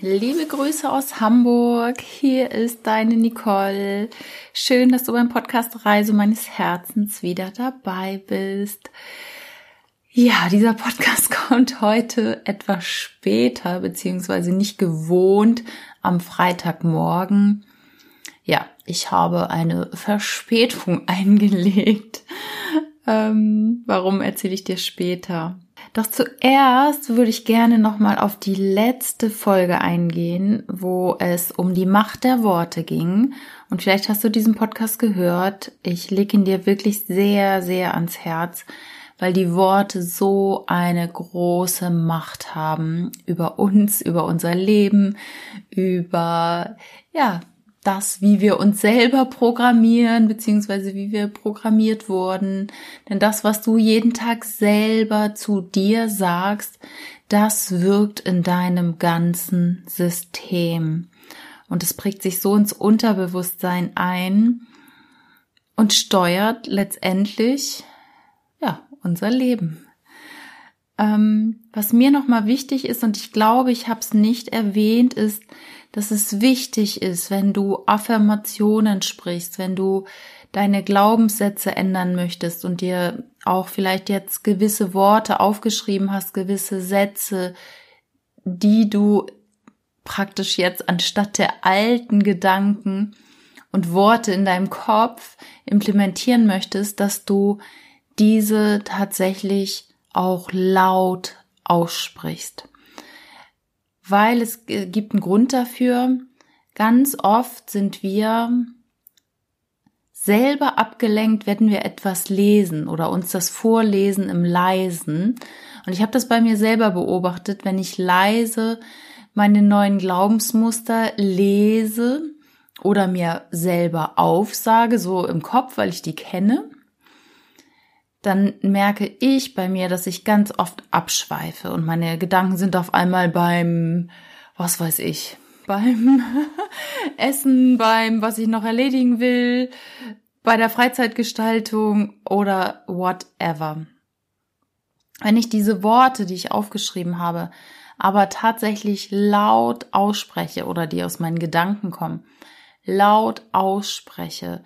Liebe Grüße aus Hamburg. Hier ist deine Nicole. Schön, dass du beim Podcast Reise meines Herzens wieder dabei bist. Ja, dieser Podcast kommt heute etwas später, beziehungsweise nicht gewohnt am Freitagmorgen. Ja, ich habe eine Verspätung eingelegt. Ähm, warum erzähle ich dir später? Doch zuerst würde ich gerne nochmal auf die letzte Folge eingehen, wo es um die Macht der Worte ging. Und vielleicht hast du diesen Podcast gehört. Ich lege ihn dir wirklich sehr, sehr ans Herz, weil die Worte so eine große Macht haben über uns, über unser Leben, über, ja, das, wie wir uns selber programmieren, beziehungsweise wie wir programmiert wurden. Denn das, was du jeden Tag selber zu dir sagst, das wirkt in deinem ganzen System. Und es prägt sich so ins Unterbewusstsein ein und steuert letztendlich, ja, unser Leben. Ähm, was mir nochmal wichtig ist, und ich glaube, ich habe es nicht erwähnt, ist, dass es wichtig ist, wenn du Affirmationen sprichst, wenn du deine Glaubenssätze ändern möchtest und dir auch vielleicht jetzt gewisse Worte aufgeschrieben hast, gewisse Sätze, die du praktisch jetzt anstatt der alten Gedanken und Worte in deinem Kopf implementieren möchtest, dass du diese tatsächlich auch laut aussprichst weil es gibt einen Grund dafür. Ganz oft sind wir selber abgelenkt, wenn wir etwas lesen oder uns das vorlesen im Leisen. Und ich habe das bei mir selber beobachtet, wenn ich leise meine neuen Glaubensmuster lese oder mir selber aufsage, so im Kopf, weil ich die kenne, dann merke ich bei mir, dass ich ganz oft abschweife und meine Gedanken sind auf einmal beim, was weiß ich, beim Essen, beim, was ich noch erledigen will, bei der Freizeitgestaltung oder whatever. Wenn ich diese Worte, die ich aufgeschrieben habe, aber tatsächlich laut ausspreche oder die aus meinen Gedanken kommen, laut ausspreche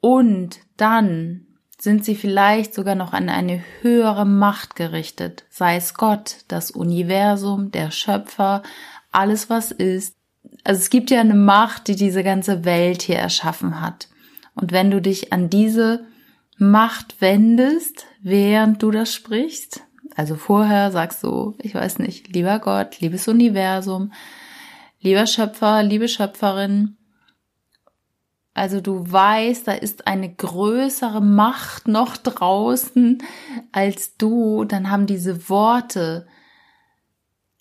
und dann sind sie vielleicht sogar noch an eine höhere Macht gerichtet, sei es Gott, das Universum, der Schöpfer, alles was ist. Also es gibt ja eine Macht, die diese ganze Welt hier erschaffen hat. Und wenn du dich an diese Macht wendest, während du das sprichst, also vorher sagst du, ich weiß nicht, lieber Gott, liebes Universum, lieber Schöpfer, liebe Schöpferin, also du weißt, da ist eine größere Macht noch draußen als du, dann haben diese Worte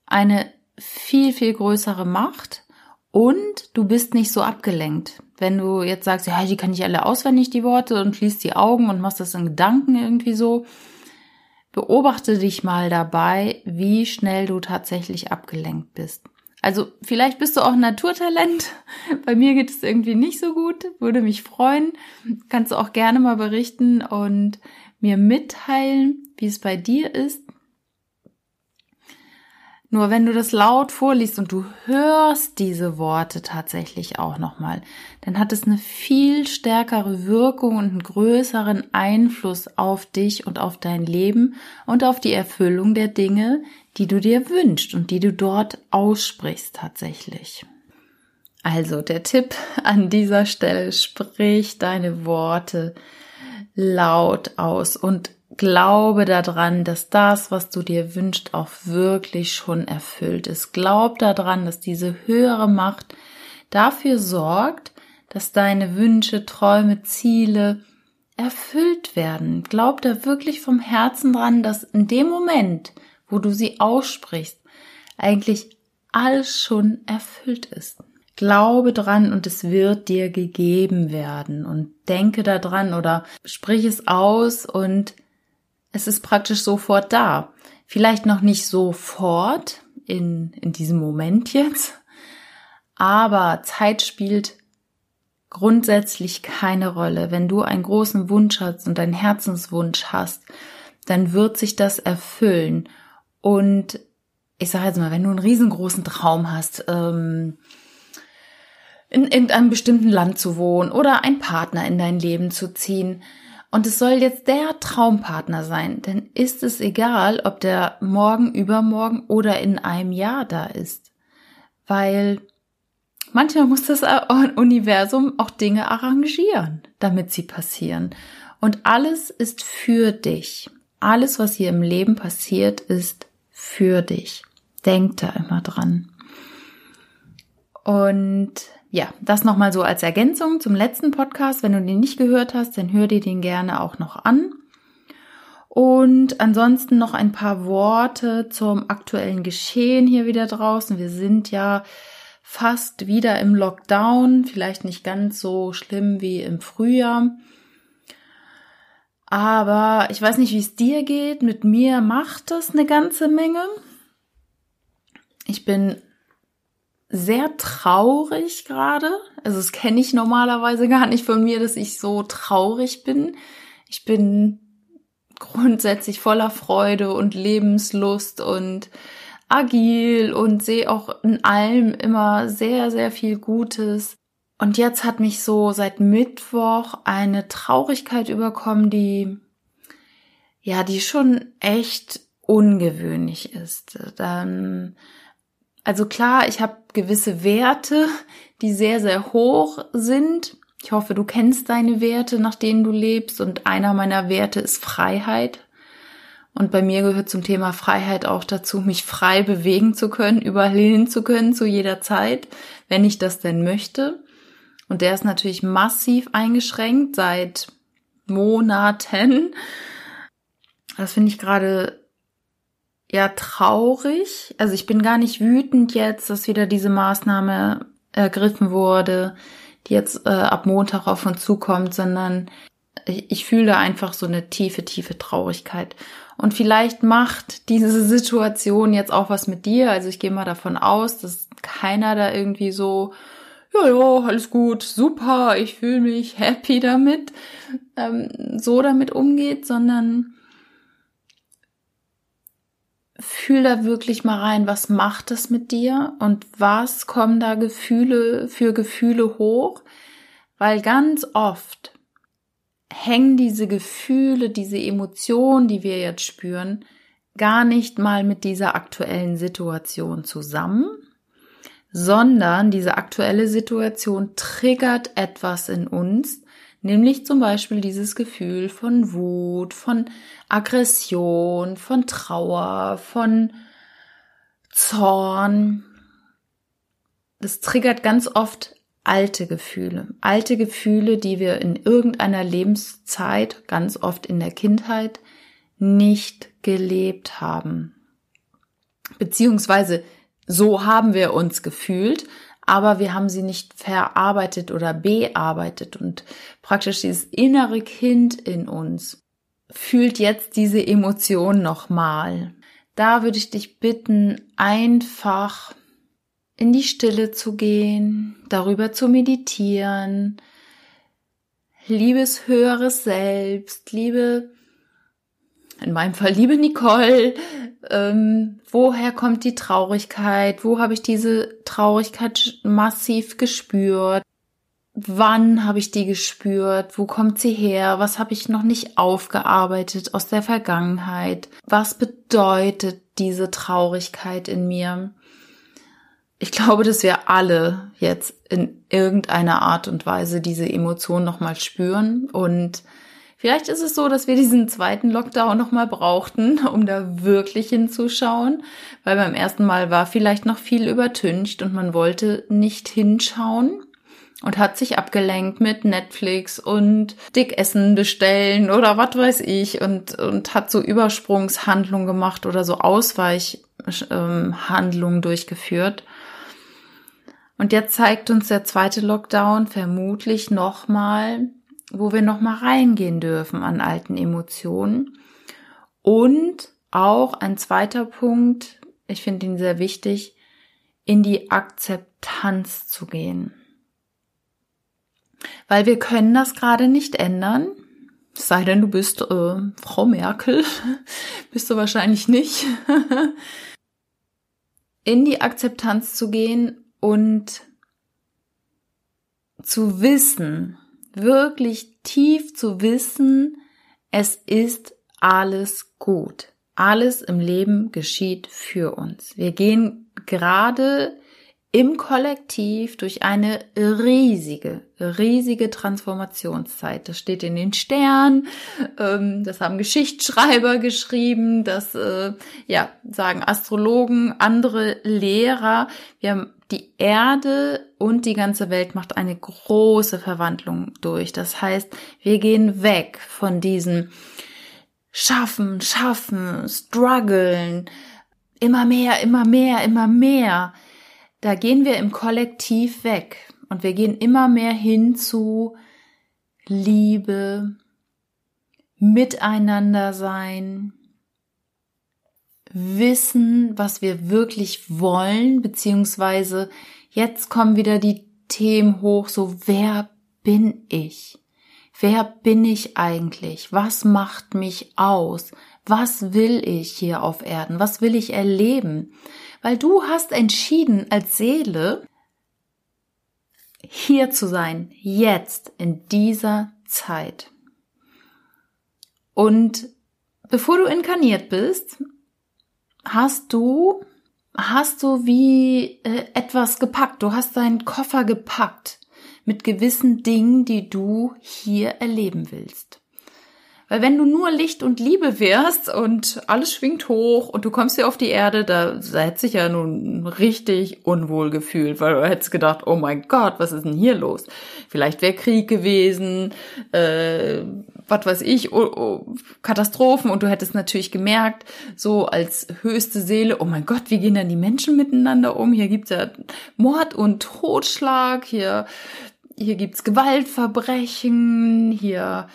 eine viel, viel größere Macht und du bist nicht so abgelenkt. Wenn du jetzt sagst, ja, die kann ich alle auswendig, die Worte, und schließt die Augen und machst das in Gedanken irgendwie so, beobachte dich mal dabei, wie schnell du tatsächlich abgelenkt bist. Also vielleicht bist du auch Naturtalent. Bei mir geht es irgendwie nicht so gut. Würde mich freuen. Kannst du auch gerne mal berichten und mir mitteilen, wie es bei dir ist. Nur wenn du das laut vorliest und du hörst diese Worte tatsächlich auch nochmal, dann hat es eine viel stärkere Wirkung und einen größeren Einfluss auf dich und auf dein Leben und auf die Erfüllung der Dinge, die du dir wünschst und die du dort aussprichst tatsächlich. Also der Tipp an dieser Stelle, sprich deine Worte laut aus und glaube daran, dass das, was du dir wünschst, auch wirklich schon erfüllt ist. Glaub daran, dass diese höhere Macht dafür sorgt, dass deine Wünsche, Träume, Ziele erfüllt werden. Glaub da wirklich vom Herzen dran, dass in dem Moment, wo du sie aussprichst, eigentlich alles schon erfüllt ist. Glaube dran und es wird dir gegeben werden und denke daran oder sprich es aus und es ist praktisch sofort da. Vielleicht noch nicht sofort in, in diesem Moment jetzt, aber Zeit spielt grundsätzlich keine Rolle. Wenn du einen großen Wunsch hast und einen Herzenswunsch hast, dann wird sich das erfüllen. Und ich sage jetzt mal, wenn du einen riesengroßen Traum hast, ähm, in irgendeinem bestimmten Land zu wohnen oder einen Partner in dein Leben zu ziehen, und es soll jetzt der Traumpartner sein, dann ist es egal, ob der morgen, übermorgen oder in einem Jahr da ist. Weil manchmal muss das Universum auch Dinge arrangieren, damit sie passieren. Und alles ist für dich. Alles, was hier im Leben passiert, ist für dich. Denk da immer dran. Und ja, das nochmal so als Ergänzung zum letzten Podcast. Wenn du den nicht gehört hast, dann hör dir den gerne auch noch an. Und ansonsten noch ein paar Worte zum aktuellen Geschehen hier wieder draußen. Wir sind ja fast wieder im Lockdown, vielleicht nicht ganz so schlimm wie im Frühjahr. Aber ich weiß nicht, wie es dir geht. Mit mir macht das eine ganze Menge. Ich bin sehr traurig gerade. Also das kenne ich normalerweise gar nicht von mir, dass ich so traurig bin. Ich bin grundsätzlich voller Freude und Lebenslust und agil und sehe auch in allem immer sehr, sehr viel Gutes. Und jetzt hat mich so seit Mittwoch eine Traurigkeit überkommen, die, ja, die schon echt ungewöhnlich ist. Dann also klar, ich habe gewisse Werte, die sehr, sehr hoch sind. Ich hoffe, du kennst deine Werte, nach denen du lebst. Und einer meiner Werte ist Freiheit. Und bei mir gehört zum Thema Freiheit auch dazu, mich frei bewegen zu können, überall hin zu können, zu jeder Zeit, wenn ich das denn möchte. Und der ist natürlich massiv eingeschränkt seit Monaten. Das finde ich gerade ja traurig. Also ich bin gar nicht wütend jetzt, dass wieder diese Maßnahme ergriffen wurde, die jetzt äh, ab Montag auf uns zukommt, sondern ich, ich fühle einfach so eine tiefe, tiefe Traurigkeit. Und vielleicht macht diese Situation jetzt auch was mit dir. Also ich gehe mal davon aus, dass keiner da irgendwie so, ja, ja, alles gut, super, ich fühle mich happy damit, ähm, so damit umgeht, sondern fühl da wirklich mal rein, was macht es mit dir und was kommen da Gefühle für Gefühle hoch, weil ganz oft hängen diese Gefühle, diese Emotionen, die wir jetzt spüren, gar nicht mal mit dieser aktuellen Situation zusammen, sondern diese aktuelle Situation triggert etwas in uns, Nämlich zum Beispiel dieses Gefühl von Wut, von Aggression, von Trauer, von Zorn. Das triggert ganz oft alte Gefühle. Alte Gefühle, die wir in irgendeiner Lebenszeit, ganz oft in der Kindheit, nicht gelebt haben. Beziehungsweise so haben wir uns gefühlt, aber wir haben sie nicht verarbeitet oder bearbeitet und praktisch dieses innere Kind in uns fühlt jetzt diese Emotion nochmal. Da würde ich dich bitten, einfach in die Stille zu gehen, darüber zu meditieren, liebes höheres Selbst, liebe, in meinem Fall liebe Nicole, ähm, woher kommt die Traurigkeit? Wo habe ich diese Traurigkeit massiv gespürt? Wann habe ich die gespürt? Wo kommt sie her? Was habe ich noch nicht aufgearbeitet aus der Vergangenheit? Was bedeutet diese Traurigkeit in mir? Ich glaube, dass wir alle jetzt in irgendeiner Art und Weise diese Emotion nochmal spüren und Vielleicht ist es so, dass wir diesen zweiten Lockdown nochmal brauchten, um da wirklich hinzuschauen, weil beim ersten Mal war vielleicht noch viel übertüncht und man wollte nicht hinschauen und hat sich abgelenkt mit Netflix und Dickessen bestellen oder was weiß ich und, und hat so Übersprungshandlungen gemacht oder so Ausweichhandlungen ähm, durchgeführt. Und jetzt zeigt uns der zweite Lockdown vermutlich nochmal, wo wir nochmal reingehen dürfen an alten Emotionen. Und auch ein zweiter Punkt, ich finde ihn sehr wichtig, in die Akzeptanz zu gehen. Weil wir können das gerade nicht ändern. Sei denn, du bist äh, Frau Merkel. bist du wahrscheinlich nicht. in die Akzeptanz zu gehen und zu wissen, wirklich tief zu wissen, es ist alles gut. Alles im Leben geschieht für uns. Wir gehen gerade im Kollektiv durch eine riesige, riesige Transformationszeit. Das steht in den Sternen, ähm, das haben Geschichtsschreiber geschrieben, das äh, ja, sagen Astrologen, andere Lehrer. Wir haben die Erde und die ganze Welt macht eine große Verwandlung durch. Das heißt, wir gehen weg von diesem Schaffen, Schaffen, Struggeln, immer mehr, immer mehr, immer mehr da gehen wir im Kollektiv weg und wir gehen immer mehr hin zu Liebe, Miteinander sein, wissen, was wir wirklich wollen, beziehungsweise jetzt kommen wieder die Themen hoch, so wer bin ich? Wer bin ich eigentlich? Was macht mich aus? Was will ich hier auf Erden? Was will ich erleben? Weil du hast entschieden als Seele, hier zu sein, jetzt, in dieser Zeit. Und bevor du inkarniert bist, hast du, hast du wie äh, etwas gepackt. Du hast deinen Koffer gepackt mit gewissen Dingen, die du hier erleben willst. Weil wenn du nur Licht und Liebe wärst und alles schwingt hoch und du kommst hier auf die Erde, da, da hätte sich ja nun richtig unwohl gefühlt, weil du hättest gedacht, oh mein Gott, was ist denn hier los? Vielleicht wäre Krieg gewesen, äh, was weiß ich, oh, oh, Katastrophen und du hättest natürlich gemerkt, so als höchste Seele, oh mein Gott, wie gehen denn die Menschen miteinander um? Hier gibt's ja Mord und Totschlag, hier, hier gibt's Gewaltverbrechen, hier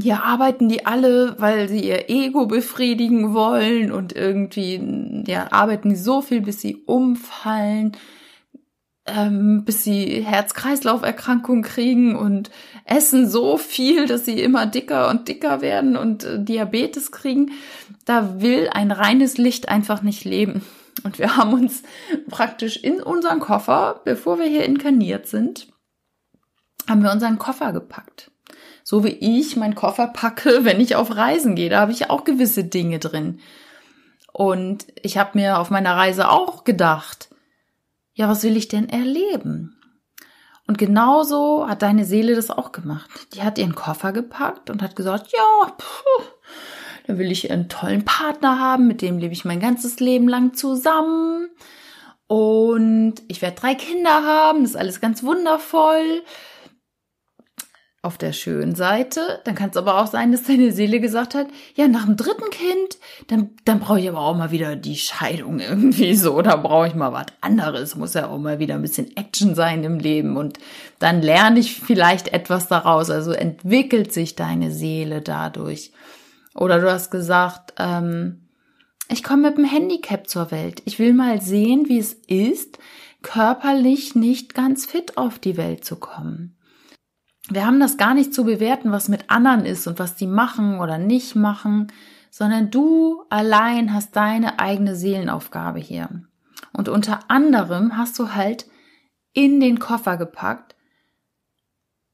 hier arbeiten die alle, weil sie ihr Ego befriedigen wollen und irgendwie, ja, arbeiten so viel, bis sie umfallen, ähm, bis sie Herz-Kreislauf-Erkrankungen kriegen und essen so viel, dass sie immer dicker und dicker werden und äh, Diabetes kriegen. Da will ein reines Licht einfach nicht leben. Und wir haben uns praktisch in unseren Koffer, bevor wir hier inkarniert sind, haben wir unseren Koffer gepackt so wie ich meinen Koffer packe, wenn ich auf Reisen gehe. Da habe ich auch gewisse Dinge drin. Und ich habe mir auf meiner Reise auch gedacht, ja, was will ich denn erleben? Und genauso hat deine Seele das auch gemacht. Die hat ihren Koffer gepackt und hat gesagt, ja, puh, dann will ich einen tollen Partner haben, mit dem lebe ich mein ganzes Leben lang zusammen. Und ich werde drei Kinder haben, das ist alles ganz wundervoll auf der schönen Seite. Dann kann es aber auch sein, dass deine Seele gesagt hat, ja, nach dem dritten Kind, dann, dann brauche ich aber auch mal wieder die Scheidung irgendwie so. Da brauche ich mal was anderes. Muss ja auch mal wieder ein bisschen Action sein im Leben. Und dann lerne ich vielleicht etwas daraus. Also entwickelt sich deine Seele dadurch. Oder du hast gesagt, ähm, ich komme mit dem Handicap zur Welt. Ich will mal sehen, wie es ist, körperlich nicht ganz fit auf die Welt zu kommen wir haben das gar nicht zu bewerten, was mit anderen ist und was die machen oder nicht machen, sondern du allein hast deine eigene Seelenaufgabe hier. Und unter anderem hast du halt in den Koffer gepackt.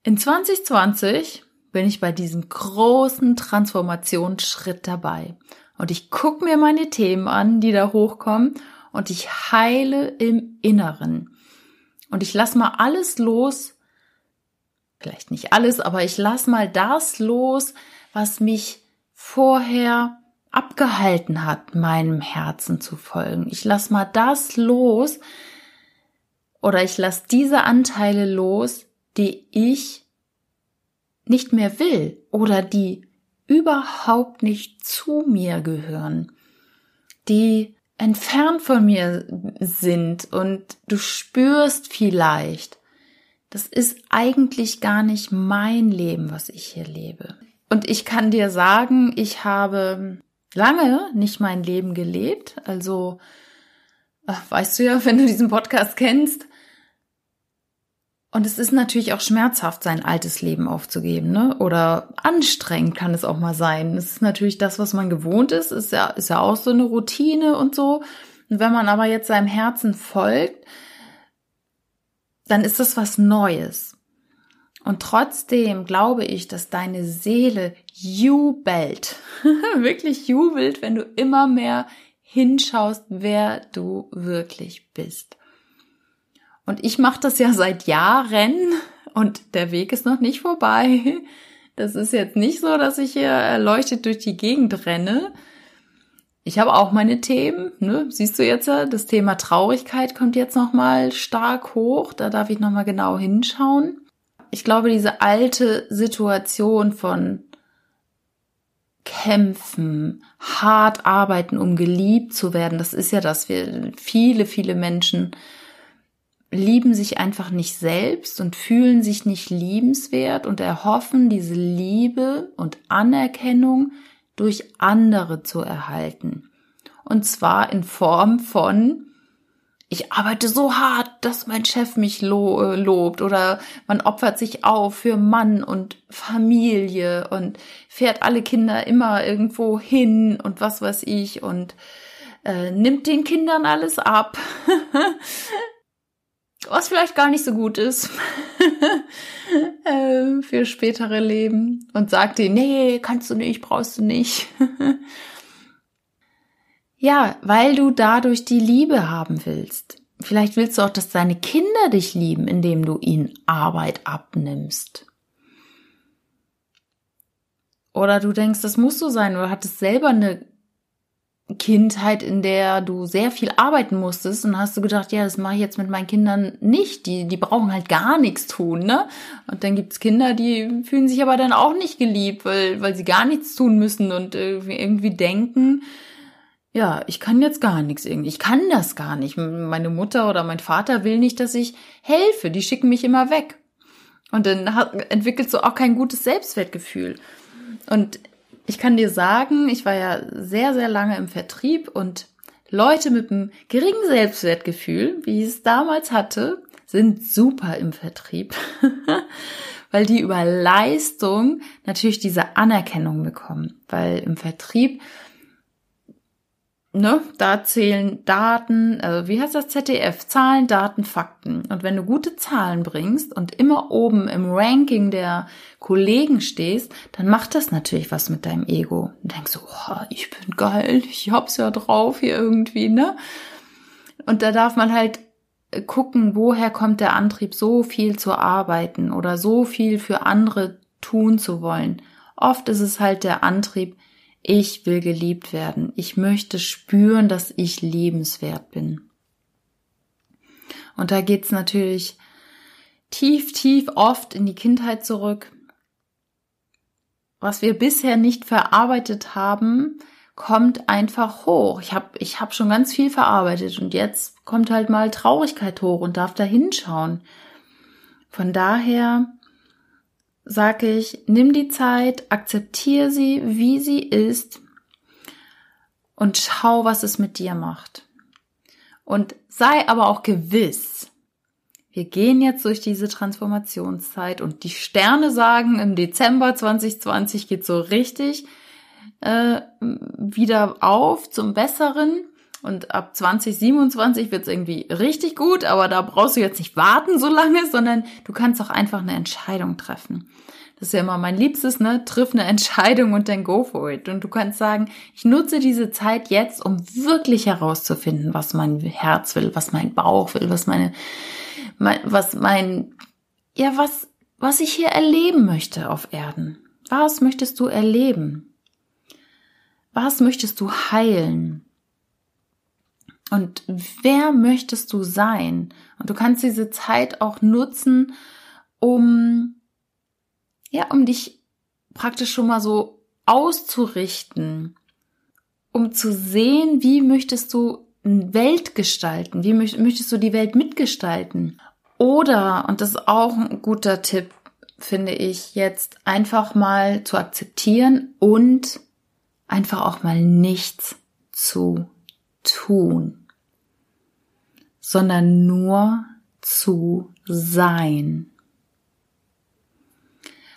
In 2020 bin ich bei diesem großen Transformationsschritt dabei. Und ich gucke mir meine Themen an, die da hochkommen, und ich heile im Inneren. Und ich lasse mal alles los, vielleicht nicht alles, aber ich lass mal das los, was mich vorher abgehalten hat, meinem Herzen zu folgen. Ich lass mal das los oder ich lass diese Anteile los, die ich nicht mehr will oder die überhaupt nicht zu mir gehören, die entfernt von mir sind und du spürst vielleicht, das ist eigentlich gar nicht mein Leben, was ich hier lebe. Und ich kann dir sagen, ich habe lange nicht mein Leben gelebt. Also, weißt du ja, wenn du diesen Podcast kennst. Und es ist natürlich auch schmerzhaft, sein altes Leben aufzugeben, ne? Oder anstrengend kann es auch mal sein. Es ist natürlich das, was man gewohnt ist, ist ja, ist ja auch so eine Routine und so. Und wenn man aber jetzt seinem Herzen folgt, dann ist das was Neues. Und trotzdem glaube ich, dass deine Seele jubelt, wirklich jubelt, wenn du immer mehr hinschaust, wer du wirklich bist. Und ich mache das ja seit Jahren und der Weg ist noch nicht vorbei. Das ist jetzt nicht so, dass ich hier erleuchtet durch die Gegend renne. Ich habe auch meine Themen, ne? Siehst du jetzt, das Thema Traurigkeit kommt jetzt noch mal stark hoch, da darf ich noch mal genau hinschauen. Ich glaube, diese alte Situation von kämpfen, hart arbeiten, um geliebt zu werden. Das ist ja das. Wir, viele, viele Menschen lieben sich einfach nicht selbst und fühlen sich nicht liebenswert und erhoffen, diese Liebe und Anerkennung durch andere zu erhalten. Und zwar in Form von ich arbeite so hart, dass mein Chef mich lo äh, lobt oder man opfert sich auf für Mann und Familie und fährt alle Kinder immer irgendwo hin und was weiß ich und äh, nimmt den Kindern alles ab, was vielleicht gar nicht so gut ist für spätere Leben und sagt denen, nee, kannst du nicht, brauchst du nicht. Ja, weil du dadurch die Liebe haben willst. Vielleicht willst du auch, dass deine Kinder dich lieben, indem du ihnen Arbeit abnimmst. Oder du denkst, das muss so sein, oder hattest selber eine Kindheit, in der du sehr viel arbeiten musstest und hast du gedacht, ja, das mache ich jetzt mit meinen Kindern nicht. Die, die brauchen halt gar nichts tun, ne? Und dann gibt's Kinder, die fühlen sich aber dann auch nicht geliebt, weil, weil sie gar nichts tun müssen und irgendwie, irgendwie denken, ja, ich kann jetzt gar nichts irgendwie. Ich kann das gar nicht. Meine Mutter oder mein Vater will nicht, dass ich helfe. Die schicken mich immer weg. Und dann entwickelst du auch kein gutes Selbstwertgefühl. Und ich kann dir sagen, ich war ja sehr, sehr lange im Vertrieb und Leute mit einem geringen Selbstwertgefühl, wie ich es damals hatte, sind super im Vertrieb, weil die über Leistung natürlich diese Anerkennung bekommen, weil im Vertrieb ne, da zählen Daten, also wie heißt das ZDF? Zahlen, Daten, Fakten. Und wenn du gute Zahlen bringst und immer oben im Ranking der Kollegen stehst, dann macht das natürlich was mit deinem Ego. Und denkst du, oh, ich bin geil, ich hab's ja drauf hier irgendwie, ne? Und da darf man halt gucken, woher kommt der Antrieb, so viel zu arbeiten oder so viel für andere tun zu wollen. Oft ist es halt der Antrieb, ich will geliebt werden. Ich möchte spüren, dass ich liebenswert bin. Und da geht's natürlich tief, tief oft in die Kindheit zurück. Was wir bisher nicht verarbeitet haben, kommt einfach hoch. Ich habe ich hab schon ganz viel verarbeitet und jetzt kommt halt mal Traurigkeit hoch und darf da hinschauen. Von daher sage ich, nimm die Zeit, akzeptiere sie, wie sie ist und schau, was es mit dir macht. Und sei aber auch gewiss, wir gehen jetzt durch diese Transformationszeit und die Sterne sagen, im Dezember 2020 geht so richtig äh, wieder auf zum Besseren. Und ab 2027 wird es irgendwie richtig gut, aber da brauchst du jetzt nicht warten so lange, sondern du kannst auch einfach eine Entscheidung treffen. Das ist ja immer mein Liebstes, ne? Triff eine Entscheidung und dann go for it. Und du kannst sagen, ich nutze diese Zeit jetzt, um wirklich herauszufinden, was mein Herz will, was mein Bauch will, was meine, mein, was mein, ja, was, was ich hier erleben möchte auf Erden. Was möchtest du erleben? Was möchtest du heilen? Und wer möchtest du sein? Und du kannst diese Zeit auch nutzen, um, ja, um dich praktisch schon mal so auszurichten, um zu sehen, wie möchtest du Welt gestalten? Wie möchtest du die Welt mitgestalten? Oder, und das ist auch ein guter Tipp, finde ich, jetzt einfach mal zu akzeptieren und einfach auch mal nichts zu tun, sondern nur zu sein.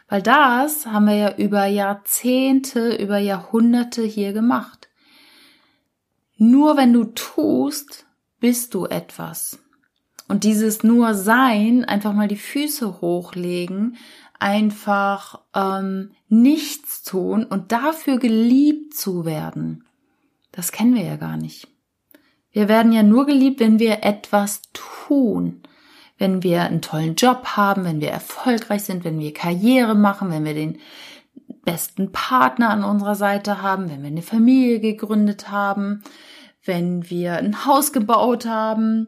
Weil das haben wir ja über Jahrzehnte, über Jahrhunderte hier gemacht. Nur wenn du tust, bist du etwas. Und dieses nur Sein, einfach mal die Füße hochlegen, einfach ähm, nichts tun und dafür geliebt zu werden, das kennen wir ja gar nicht. Wir werden ja nur geliebt, wenn wir etwas tun, wenn wir einen tollen Job haben, wenn wir erfolgreich sind, wenn wir Karriere machen, wenn wir den besten Partner an unserer Seite haben, wenn wir eine Familie gegründet haben, wenn wir ein Haus gebaut haben,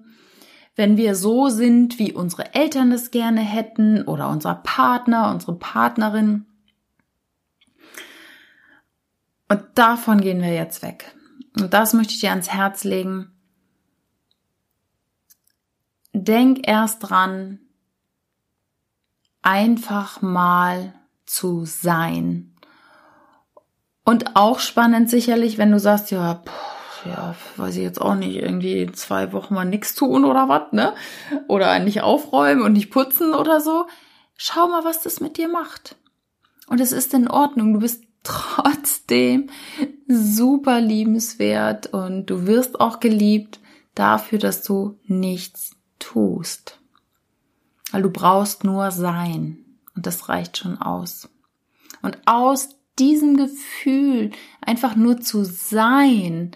wenn wir so sind, wie unsere Eltern es gerne hätten oder unser Partner, unsere Partnerin. Und davon gehen wir jetzt weg. Und das möchte ich dir ans Herz legen. Denk erst dran, einfach mal zu sein. Und auch spannend sicherlich, wenn du sagst, ja, pff, ja, weiß ich jetzt auch nicht, irgendwie zwei Wochen mal nichts tun oder was, ne? Oder nicht aufräumen und nicht putzen oder so. Schau mal, was das mit dir macht. Und es ist in Ordnung. Du bist trotzdem super liebenswert und du wirst auch geliebt dafür, dass du nichts tust. Weil du brauchst nur sein und das reicht schon aus. Und aus diesem Gefühl einfach nur zu sein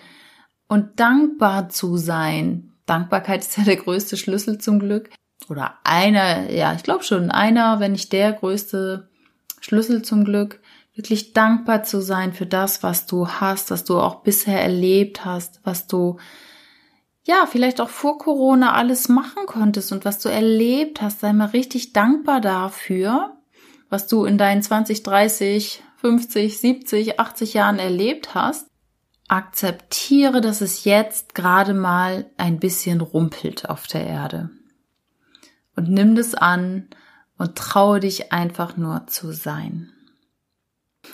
und dankbar zu sein. Dankbarkeit ist ja der größte Schlüssel zum Glück. Oder einer, ja, ich glaube schon einer, wenn nicht der größte Schlüssel zum Glück wirklich dankbar zu sein für das, was du hast, was du auch bisher erlebt hast, was du ja, vielleicht auch vor Corona alles machen konntest und was du erlebt hast, sei mal richtig dankbar dafür, was du in deinen 20, 30, 50, 70, 80 Jahren erlebt hast. Akzeptiere, dass es jetzt gerade mal ein bisschen rumpelt auf der Erde. Und nimm das an und traue dich einfach nur zu sein.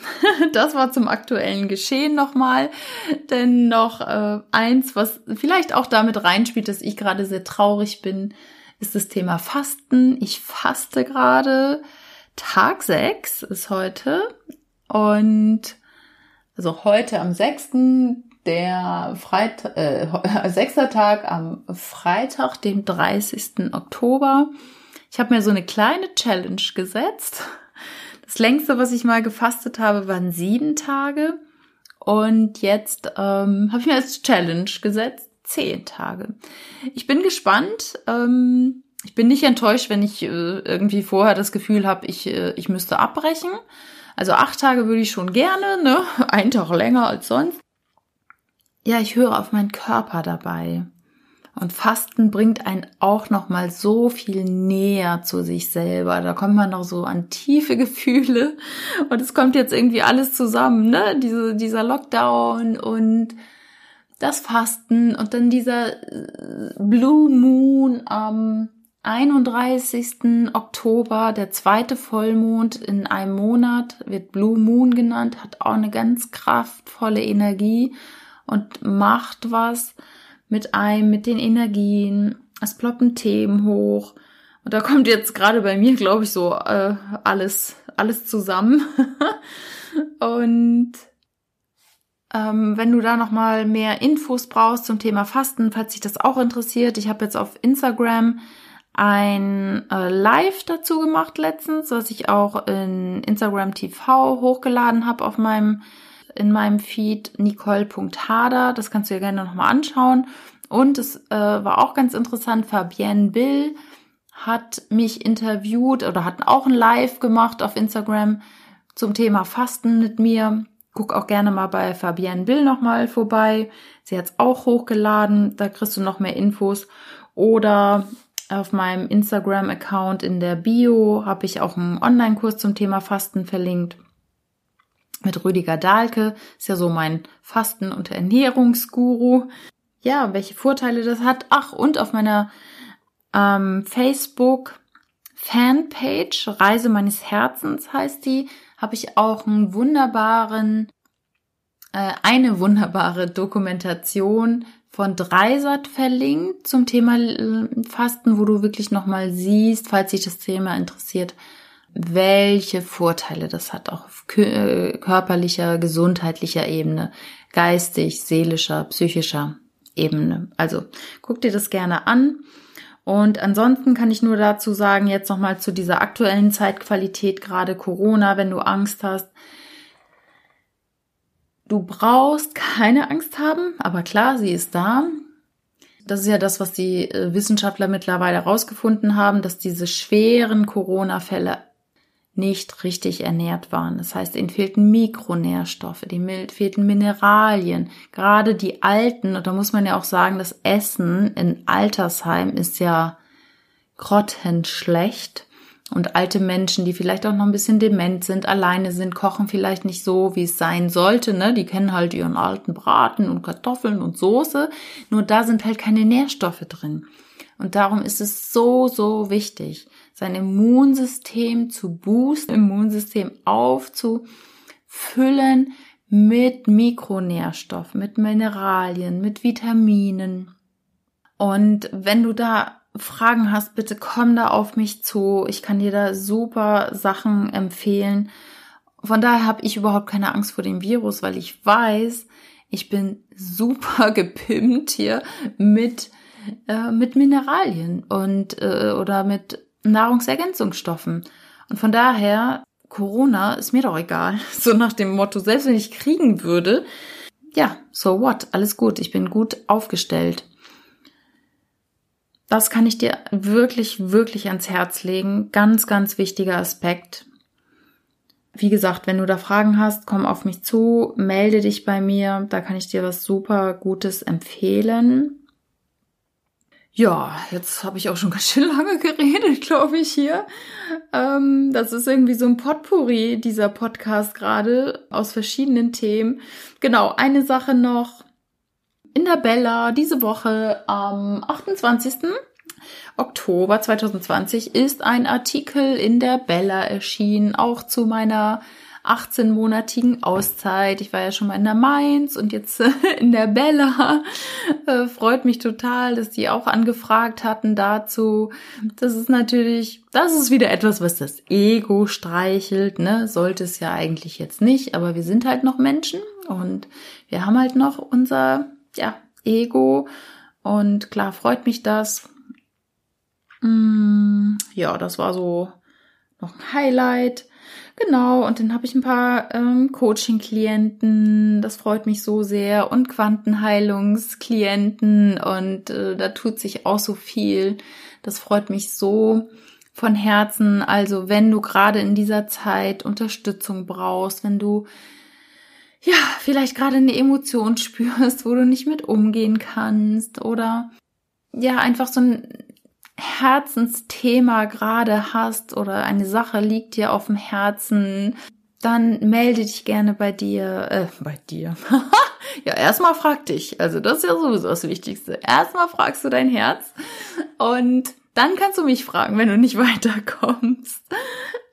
Das war zum aktuellen Geschehen nochmal. Denn noch äh, eins, was vielleicht auch damit reinspielt, dass ich gerade sehr traurig bin, ist das Thema Fasten. Ich faste gerade. Tag 6 ist heute. Und also heute am 6. Der Freitag, äh, sechster Tag am Freitag, dem 30. Oktober. Ich habe mir so eine kleine Challenge gesetzt das längste, was ich mal gefastet habe, waren sieben Tage. Und jetzt ähm, habe ich mir als Challenge gesetzt, zehn Tage. Ich bin gespannt. Ähm, ich bin nicht enttäuscht, wenn ich äh, irgendwie vorher das Gefühl habe, ich, äh, ich müsste abbrechen. Also acht Tage würde ich schon gerne, ne? Ein Tag länger als sonst. Ja, ich höre auf meinen Körper dabei. Und Fasten bringt einen auch noch mal so viel näher zu sich selber. Da kommt man noch so an tiefe Gefühle und es kommt jetzt irgendwie alles zusammen, ne? Diese, dieser Lockdown und das Fasten und dann dieser äh, Blue Moon am 31. Oktober, der zweite Vollmond in einem Monat, wird Blue Moon genannt, hat auch eine ganz kraftvolle Energie und macht was mit einem, mit den Energien. Es ploppen Themen hoch. Und da kommt jetzt gerade bei mir, glaube ich, so äh, alles, alles zusammen. und ähm, wenn du da noch mal mehr Infos brauchst zum Thema Fasten, falls dich das auch interessiert, ich habe jetzt auf Instagram ein äh, Live dazu gemacht letztens, was ich auch in Instagram TV hochgeladen habe auf meinem in meinem Feed nicole.hader. Das kannst du ja gerne nochmal anschauen. Und es äh, war auch ganz interessant, Fabienne Bill hat mich interviewt oder hat auch ein Live gemacht auf Instagram zum Thema Fasten mit mir. Guck auch gerne mal bei Fabienne Bill nochmal vorbei. Sie hat es auch hochgeladen, da kriegst du noch mehr Infos. Oder auf meinem Instagram-Account in der Bio habe ich auch einen Online-Kurs zum Thema Fasten verlinkt mit Rüdiger Dahlke, ist ja so mein Fasten- und Ernährungsguru. Ja, welche Vorteile das hat. Ach, und auf meiner ähm, Facebook Fanpage Reise meines Herzens heißt die, habe ich auch einen wunderbaren, äh, eine wunderbare Dokumentation von Dreisat verlinkt zum Thema äh, Fasten, wo du wirklich nochmal siehst, falls dich das Thema interessiert, welche Vorteile das hat, auch auf äh, körperlicher, gesundheitlicher Ebene, geistig, seelischer, psychischer Ebene. Also guck dir das gerne an. Und ansonsten kann ich nur dazu sagen, jetzt nochmal zu dieser aktuellen Zeitqualität, gerade Corona, wenn du Angst hast. Du brauchst keine Angst haben, aber klar, sie ist da. Das ist ja das, was die äh, Wissenschaftler mittlerweile herausgefunden haben, dass diese schweren Corona-Fälle nicht richtig ernährt waren. Das heißt, ihnen fehlten Mikronährstoffe, ihnen fehlten Mineralien. Gerade die Alten, und da muss man ja auch sagen, das Essen in Altersheim ist ja grottenschlecht. Und alte Menschen, die vielleicht auch noch ein bisschen dement sind, alleine sind, kochen vielleicht nicht so, wie es sein sollte. Ne? Die kennen halt ihren alten Braten und Kartoffeln und Soße. Nur da sind halt keine Nährstoffe drin. Und darum ist es so, so wichtig, sein Immunsystem zu boosten, Immunsystem aufzufüllen mit Mikronährstoffen, mit Mineralien, mit Vitaminen. Und wenn du da Fragen hast, bitte komm da auf mich zu. Ich kann dir da super Sachen empfehlen. Von daher habe ich überhaupt keine Angst vor dem Virus, weil ich weiß, ich bin super gepimpt hier mit äh, mit Mineralien und äh, oder mit Nahrungsergänzungsstoffen. Und von daher Corona ist mir doch egal. So nach dem Motto, selbst wenn ich kriegen würde, ja, so what, alles gut, ich bin gut aufgestellt. Das kann ich dir wirklich, wirklich ans Herz legen. Ganz, ganz wichtiger Aspekt. Wie gesagt, wenn du da Fragen hast, komm auf mich zu, melde dich bei mir. Da kann ich dir was super Gutes empfehlen. Ja, jetzt habe ich auch schon ganz schön lange geredet, glaube ich, hier. Ähm, das ist irgendwie so ein Potpourri, dieser Podcast gerade, aus verschiedenen Themen. Genau, eine Sache noch in der Bella diese Woche am 28. Oktober 2020 ist ein Artikel in der Bella erschienen, auch zu meiner 18-monatigen Auszeit. Ich war ja schon mal in der Mainz und jetzt in der Bella. Äh, freut mich total, dass die auch angefragt hatten dazu. Das ist natürlich, das ist wieder etwas, was das Ego streichelt, ne? Sollte es ja eigentlich jetzt nicht, aber wir sind halt noch Menschen und wir haben halt noch unser ja, Ego. Und klar freut mich das. Mm, ja, das war so noch ein Highlight. Genau, und dann habe ich ein paar ähm, Coaching-Klienten, das freut mich so sehr, und Quantenheilungsklienten und äh, da tut sich auch so viel. Das freut mich so von Herzen. Also wenn du gerade in dieser Zeit Unterstützung brauchst, wenn du ja, vielleicht gerade eine Emotion spürst, wo du nicht mit umgehen kannst oder ja, einfach so ein Herzensthema gerade hast oder eine Sache liegt dir auf dem Herzen, dann melde dich gerne bei dir, äh, bei dir. ja, erstmal frag dich. Also das ist ja sowieso das Wichtigste. Erstmal fragst du dein Herz und dann kannst du mich fragen, wenn du nicht weiterkommst.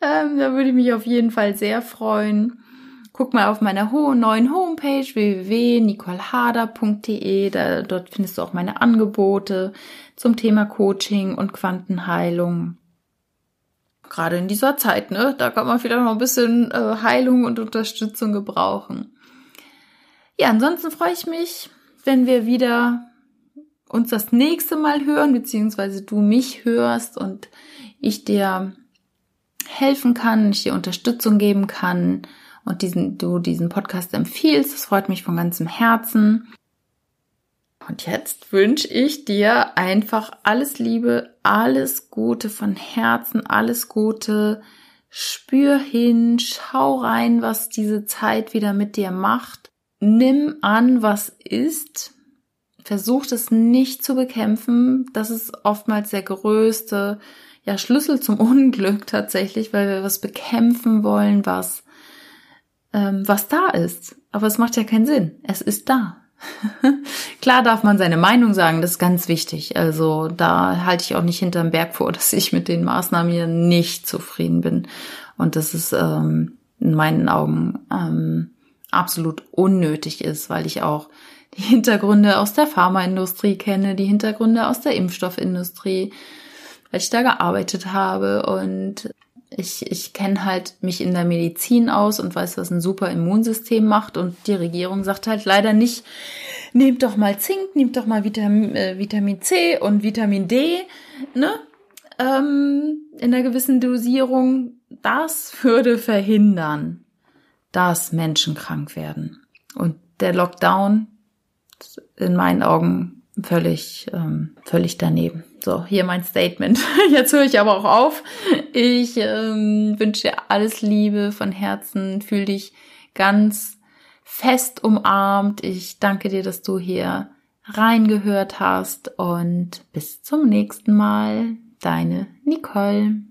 Ähm, da würde ich mich auf jeden Fall sehr freuen. Guck mal auf meiner neuen Homepage www.nicolehader.de. Da, dort findest du auch meine Angebote zum Thema Coaching und Quantenheilung. Gerade in dieser Zeit, ne? Da kann man vielleicht noch ein bisschen äh, Heilung und Unterstützung gebrauchen. Ja, ansonsten freue ich mich, wenn wir wieder uns das nächste Mal hören, beziehungsweise du mich hörst und ich dir helfen kann, ich dir Unterstützung geben kann und diesen, du diesen Podcast empfiehlst. Das freut mich von ganzem Herzen. Und jetzt wünsche ich dir einfach alles Liebe, alles Gute von Herzen, alles Gute. Spür hin, schau rein, was diese Zeit wieder mit dir macht. Nimm an, was ist. Versuch es nicht zu bekämpfen. Das ist oftmals der größte ja, Schlüssel zum Unglück tatsächlich, weil wir was bekämpfen wollen, was ähm, was da ist. Aber es macht ja keinen Sinn. Es ist da. Klar darf man seine Meinung sagen, das ist ganz wichtig. Also da halte ich auch nicht hinterm Berg vor, dass ich mit den Maßnahmen hier nicht zufrieden bin. Und dass es ähm, in meinen Augen ähm, absolut unnötig ist, weil ich auch die Hintergründe aus der Pharmaindustrie kenne, die Hintergründe aus der Impfstoffindustrie, weil ich da gearbeitet habe und Ich, ich kenne halt mich in der Medizin aus und weiß, was ein super Immunsystem macht. Und die Regierung sagt halt leider nicht, nehmt doch mal Zink, nehmt doch mal Vitamin, äh, Vitamin C und Vitamin D, ne? Ähm, in einer gewissen Dosierung. Das würde verhindern, dass Menschen krank werden. Und der Lockdown in meinen Augen völlig, ähm, völlig daneben. So, hier mein Statement. Jetzt höre ich aber auch auf. Ich ähm, wünsche dir alles Liebe von Herzen. Fühl dich ganz fest umarmt. Ich danke dir, dass du hier reingehört hast und bis zum nächsten Mal. Deine Nicole.